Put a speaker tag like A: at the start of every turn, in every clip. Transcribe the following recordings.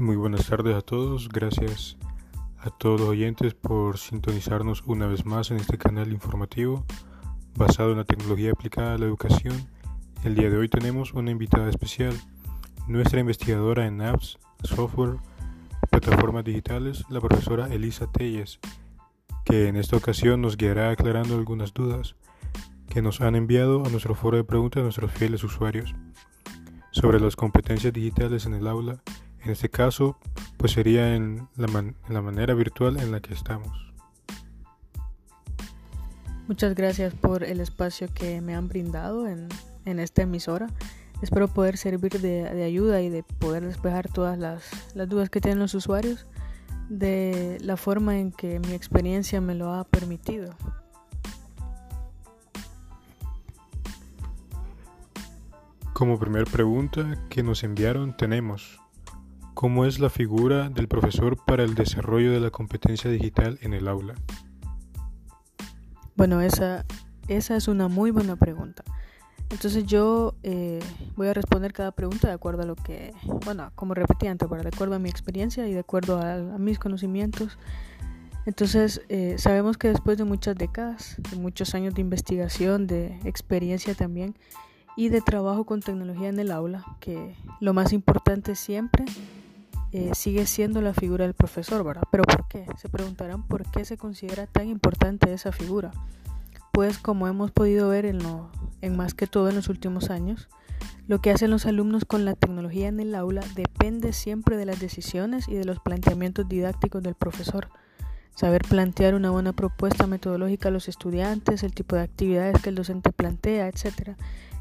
A: Muy buenas tardes a todos, gracias a todos los oyentes por sintonizarnos una vez más en este canal informativo basado en la tecnología aplicada a la educación. El día de hoy tenemos una invitada especial, nuestra investigadora en apps, software, plataformas digitales, la profesora Elisa Telles, que en esta ocasión nos guiará aclarando algunas dudas que nos han enviado a nuestro foro de preguntas nuestros fieles usuarios sobre las competencias digitales en el aula en este caso, pues sería en la, manera virtual en la que estamos.
B: Muchas gracias por el espacio que me han brindado en, esta emisora. Espero poder servir de, ayuda y de poder despejar todas las, las, dudas que tienen los usuarios de la forma en que mi experiencia me lo ha permitido.
A: Como primer pregunta que nos enviaron tenemos ¿Cómo es la figura del profesor para el desarrollo de la competencia digital en el aula?
B: Bueno, esa, esa es una muy buena pregunta. Entonces yo eh, voy a responder cada pregunta de acuerdo a lo que, bueno, como repetí antes, de acuerdo a mi experiencia y de acuerdo a, mis conocimientos. Entonces eh, sabemos que después de muchas décadas, de muchos años de investigación, de experiencia también y de trabajo con tecnología en el aula, que lo más importante siempre eh, sigue siendo la figura del profesor, ¿verdad? Pero ¿por qué? Se preguntarán por qué se considera tan importante esa figura. Pues como hemos podido ver en, en más que todo en los últimos años, lo que hacen los alumnos con la tecnología en el aula depende siempre de las decisiones y de los planteamientos didácticos del profesor. Saber plantear una buena propuesta metodológica a los estudiantes, el tipo de actividades que el docente plantea, etc.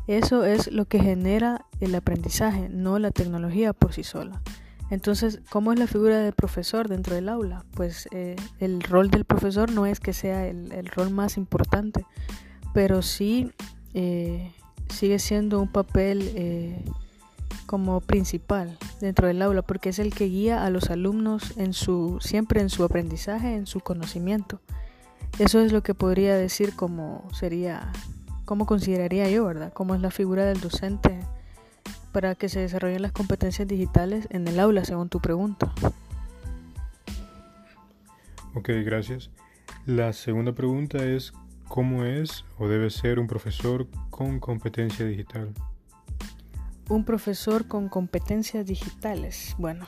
B: Eso es lo que genera el aprendizaje, no la tecnología por sí sola. Entonces, ¿cómo es la figura del profesor dentro del aula? Pues eh, el rol del profesor no es que sea el, rol más importante, pero sí eh, sigue siendo un papel eh, como principal dentro del aula, porque es el que guía a los alumnos en su, siempre en su aprendizaje, en su conocimiento. Eso es lo que podría decir como sería, como consideraría yo, ¿verdad? Cómo es la figura del docente para que se desarrollen las competencias digitales en el aula, según tu pregunta.
A: Ok, gracias. La segunda pregunta es, ¿cómo es o debe ser un profesor con competencia digital?
B: Un profesor con competencias digitales. Bueno,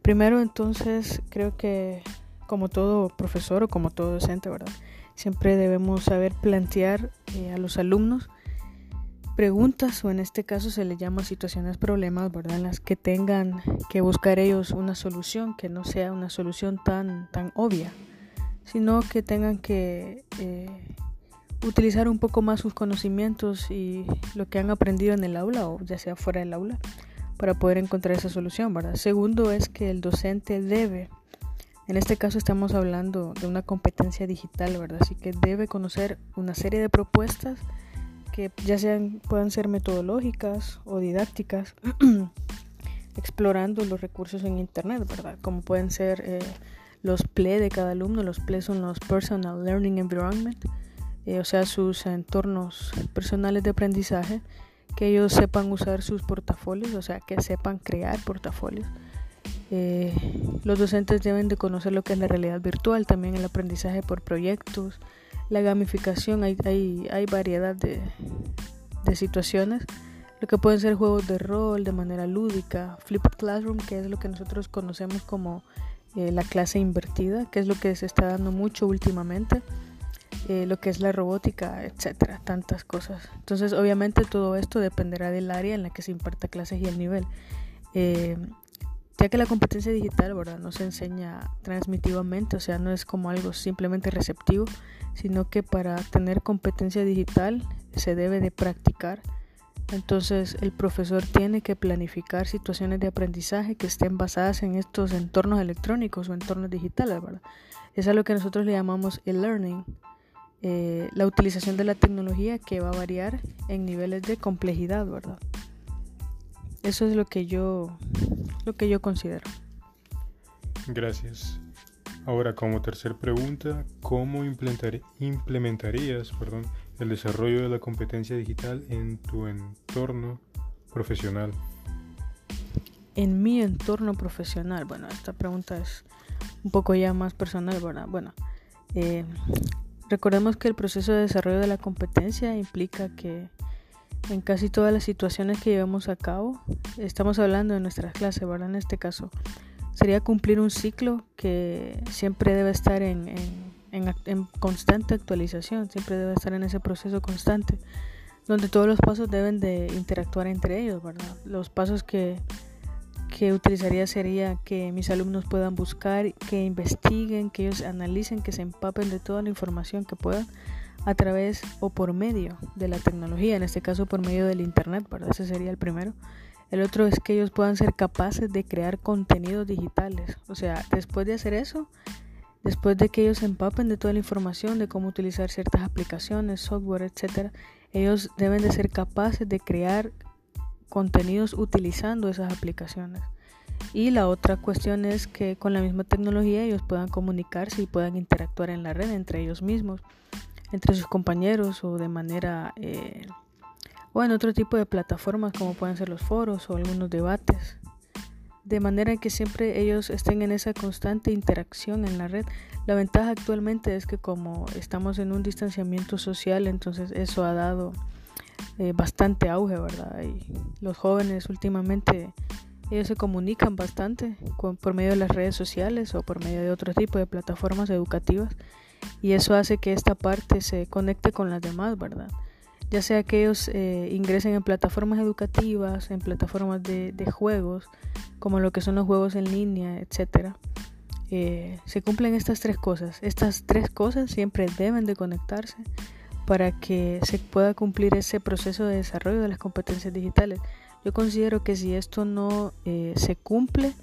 B: primero entonces creo que como todo profesor o como todo docente, ¿verdad? Siempre debemos saber plantear eh, a los alumnos preguntas o en este caso se le llama situaciones problemas, ¿verdad? En las que tengan que buscar ellos una solución que no sea una solución tan, tan obvia, sino que tengan que eh, utilizar un poco más sus conocimientos y lo que han aprendido en el aula o ya sea fuera del aula para poder encontrar esa solución, ¿verdad? Segundo es que el docente debe en este caso estamos hablando de una competencia digital, ¿verdad? Así que debe conocer una serie de propuestas que ya sean puedan ser metodológicas o didácticas explorando los recursos en internet verdad como pueden ser eh, los PLE de cada alumno los PLE son los personal learning environment eh, o sea sus entornos personales de aprendizaje que ellos sepan usar sus portafolios o sea que sepan crear portafolios. Eh, los docentes deben de conocer lo que es la realidad virtual, también el aprendizaje por proyectos, la gamificación, hay, hay, variedad de, de situaciones, lo que pueden ser juegos de rol de manera lúdica, Flipped Classroom, que es lo que nosotros conocemos como eh, la clase invertida, que es lo que se está dando mucho últimamente, eh, lo que es la robótica, etcétera, tantas cosas. Entonces, obviamente, todo esto dependerá del área en la que se imparta clases y el nivel. Eh, ya que la competencia digital ¿verdad? no se enseña transmitivamente, o sea, no es como algo simplemente receptivo, sino que para tener competencia digital se debe de practicar. Entonces el profesor tiene que planificar situaciones de aprendizaje que estén basadas en estos entornos electrónicos o entornos digitales, ¿verdad? Es a lo que nosotros le llamamos el learning, eh, la utilización de la tecnología que va a variar en niveles de complejidad, ¿verdad? Eso es lo que yo, lo que yo considero.
A: Gracias. Ahora, como tercera pregunta, ¿cómo implementarías perdón, el desarrollo de la competencia digital en tu entorno profesional?
B: en mi entorno profesional. Bueno, esta pregunta es un poco ya más personal, ¿verdad? Bueno, eh, recordemos que el proceso de desarrollo de la competencia implica que en casi todas las situaciones que llevamos a cabo, estamos hablando de nuestras clases, ¿verdad? En este caso, sería cumplir un ciclo que siempre debe estar en, en, constante actualización, siempre debe estar en ese proceso constante, donde todos los pasos deben de interactuar entre ellos, ¿verdad? Los pasos que, que utilizaría sería que mis alumnos puedan buscar, que investiguen, que ellos analicen, que se empapen de toda la información que puedan a través o por medio de la tecnología, en este caso por medio del Internet, ¿verdad? Ese sería el primero. El otro es que ellos puedan ser capaces de crear contenidos digitales. O sea, después de hacer eso, después de que ellos empapen de toda la información de cómo utilizar ciertas aplicaciones, software, etcétera, ellos deben de ser capaces de crear contenidos utilizando esas aplicaciones. Y la otra cuestión es que con la misma tecnología ellos puedan comunicarse y puedan interactuar en la red entre ellos mismos entre sus compañeros o de manera eh, o en otro tipo de plataformas como pueden ser los foros o algunos debates de manera que siempre ellos estén en esa constante interacción en la red. La ventaja actualmente es que como estamos en un distanciamiento social, entonces eso ha dado eh, bastante auge, ¿verdad? Y los jóvenes últimamente ellos se comunican bastante por medio de las redes sociales o por medio de otro tipo de plataformas educativas y eso hace que esta parte se conecte con las demás, ¿verdad? Ya sea que ellos eh, ingresen en plataformas educativas, en plataformas de, juegos, como lo que son los juegos en línea, etc. Eh, se cumplen estas tres cosas. Estas tres cosas siempre deben de conectarse para que se pueda cumplir ese proceso de desarrollo de las competencias digitales. Yo considero que si esto no eh, se cumple,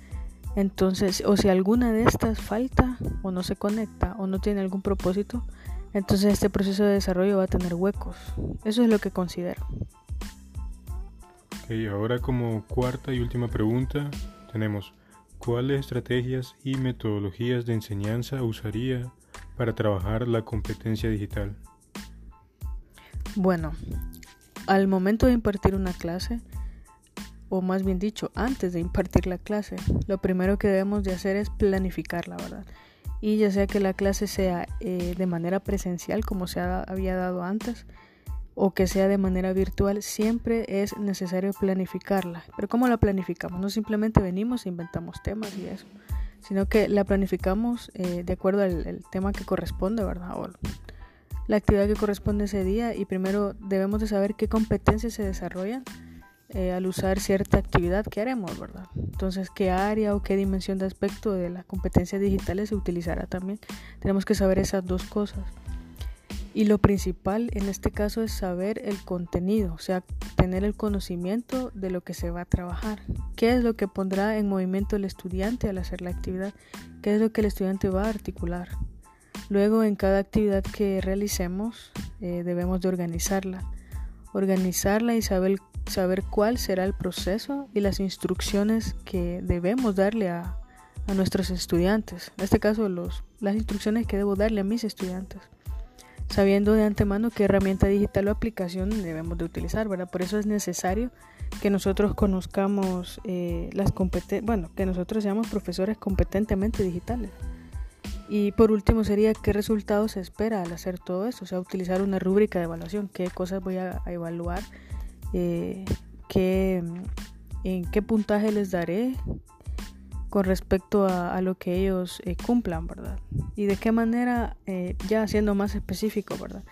B: entonces, o si alguna de estas falta o no se conecta o no tiene algún propósito, entonces este proceso de desarrollo va a tener huecos. Eso es lo que considero.
A: Ok, ahora como cuarta y última pregunta tenemos, ¿cuáles estrategias y metodologías de enseñanza usaría para trabajar la competencia digital?
B: Bueno, al momento de impartir una clase, o más bien dicho, antes de impartir la clase, lo primero que debemos de hacer es planificarla, ¿verdad? Y ya sea que la clase sea eh, de manera presencial, como se había dado antes, o que sea de manera virtual, siempre es necesario planificarla. Pero ¿cómo la planificamos? No simplemente venimos e inventamos temas y eso, sino que la planificamos eh, de acuerdo al tema que corresponde, ¿verdad? O la actividad que corresponde ese día y primero debemos de saber qué competencias se desarrollan eh, al usar cierta actividad que haremos, ¿verdad? Entonces, qué área o qué dimensión de aspecto de las competencias digitales se utilizará también. Tenemos que saber esas dos cosas. Y lo principal en este caso es saber el contenido, o sea, tener el conocimiento de lo que se va a trabajar. ¿Qué es lo que pondrá en movimiento el estudiante al hacer la actividad? ¿Qué es lo que el estudiante va a articular? Luego, en cada actividad que realicemos, eh, debemos de organizarla. Organizarla y saber saber cuál será el proceso y las instrucciones que debemos darle a, nuestros estudiantes. En este caso, los, las instrucciones que debo darle a mis estudiantes. Sabiendo de antemano qué herramienta digital o aplicación debemos de utilizar, ¿verdad? Por eso es necesario que nosotros conozcamos eh, las competencias, bueno, que nosotros seamos profesores competentemente digitales. Y por último sería qué resultados se espera al hacer todo eso, o sea, utilizar una rúbrica de evaluación, qué cosas voy a evaluar eh, en qué puntaje les daré con respecto a, lo que ellos eh, cumplan, ¿verdad? Y de qué manera, eh, ya siendo más específico, ¿verdad?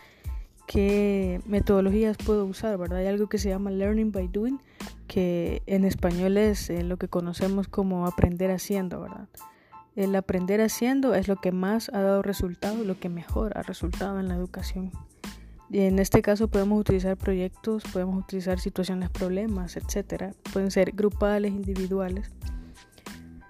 B: ¿Qué metodologías puedo usar, ¿verdad? Hay algo que se llama Learning by Doing, que en español es lo que conocemos como aprender haciendo, ¿verdad? El aprender haciendo es lo que más ha dado resultado, lo que mejor ha resultado en la educación en este caso podemos utilizar proyectos, podemos utilizar situaciones, problemas, etcétera. Pueden ser grupales, individuales.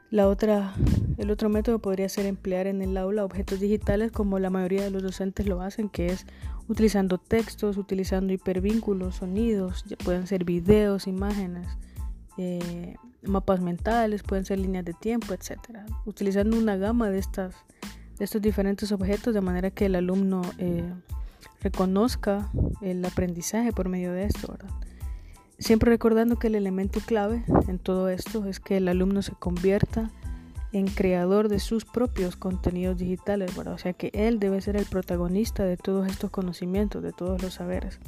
B: La otra, el otro método podría ser emplear en el aula objetos digitales como la mayoría de los docentes lo hacen, que es utilizando textos, utilizando hipervínculos, sonidos, pueden ser videos, imágenes, eh, mapas mentales, pueden ser líneas de tiempo, etcétera. Utilizando una gama de estas, de estos diferentes objetos de manera que el alumno eh, reconozca el aprendizaje por medio de esto, ¿verdad? siempre recordando que el elemento clave en todo esto es que el alumno se convierta en creador de sus propios contenidos digitales, ¿verdad? O sea que él debe ser el protagonista de todos estos conocimientos, de todos los saberes.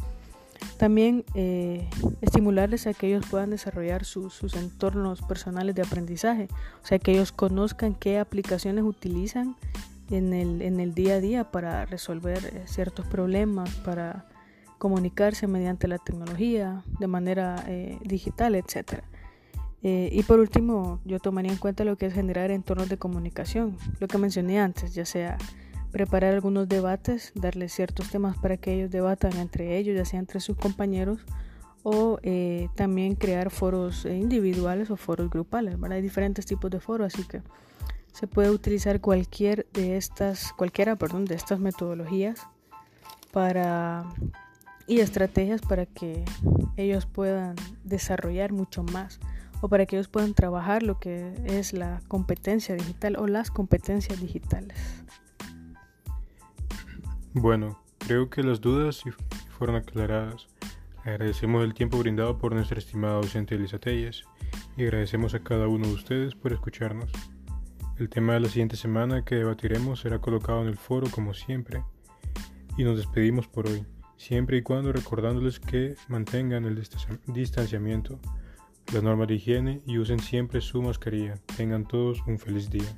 B: También eh, estimularles a que ellos puedan desarrollar sus entornos personales de aprendizaje, o sea que ellos conozcan qué aplicaciones utilizan en el, en el día a día para resolver eh, ciertos problemas, para comunicarse mediante la tecnología de manera eh, digital, etc. Eh, y por último, yo tomaría en cuenta lo que es generar entornos de comunicación, lo que mencioné antes, ya sea preparar algunos debates, darles ciertos temas para que ellos debatan entre ellos, ya sea entre sus compañeros, o eh, también crear foros individuales o foros grupales. Hay diferentes tipos de foros, así que se puede utilizar cualquier de estas, cualquiera, perdón, de estas metodologías para y estrategias para que ellos puedan desarrollar mucho más o para que ellos puedan trabajar lo que es la competencia digital o las competencias digitales.
A: Bueno, creo que las dudas fueron aclaradas. Agradecemos el tiempo brindado por nuestra estimada docente Elisa Telles y agradecemos a cada uno de ustedes por escucharnos. El tema de la siguiente semana que debatiremos será colocado en el foro como siempre y nos despedimos por hoy siempre y cuando recordándoles que mantengan el distanciamiento, las normas de higiene y usen siempre su mascarilla. Tengan todos un feliz día.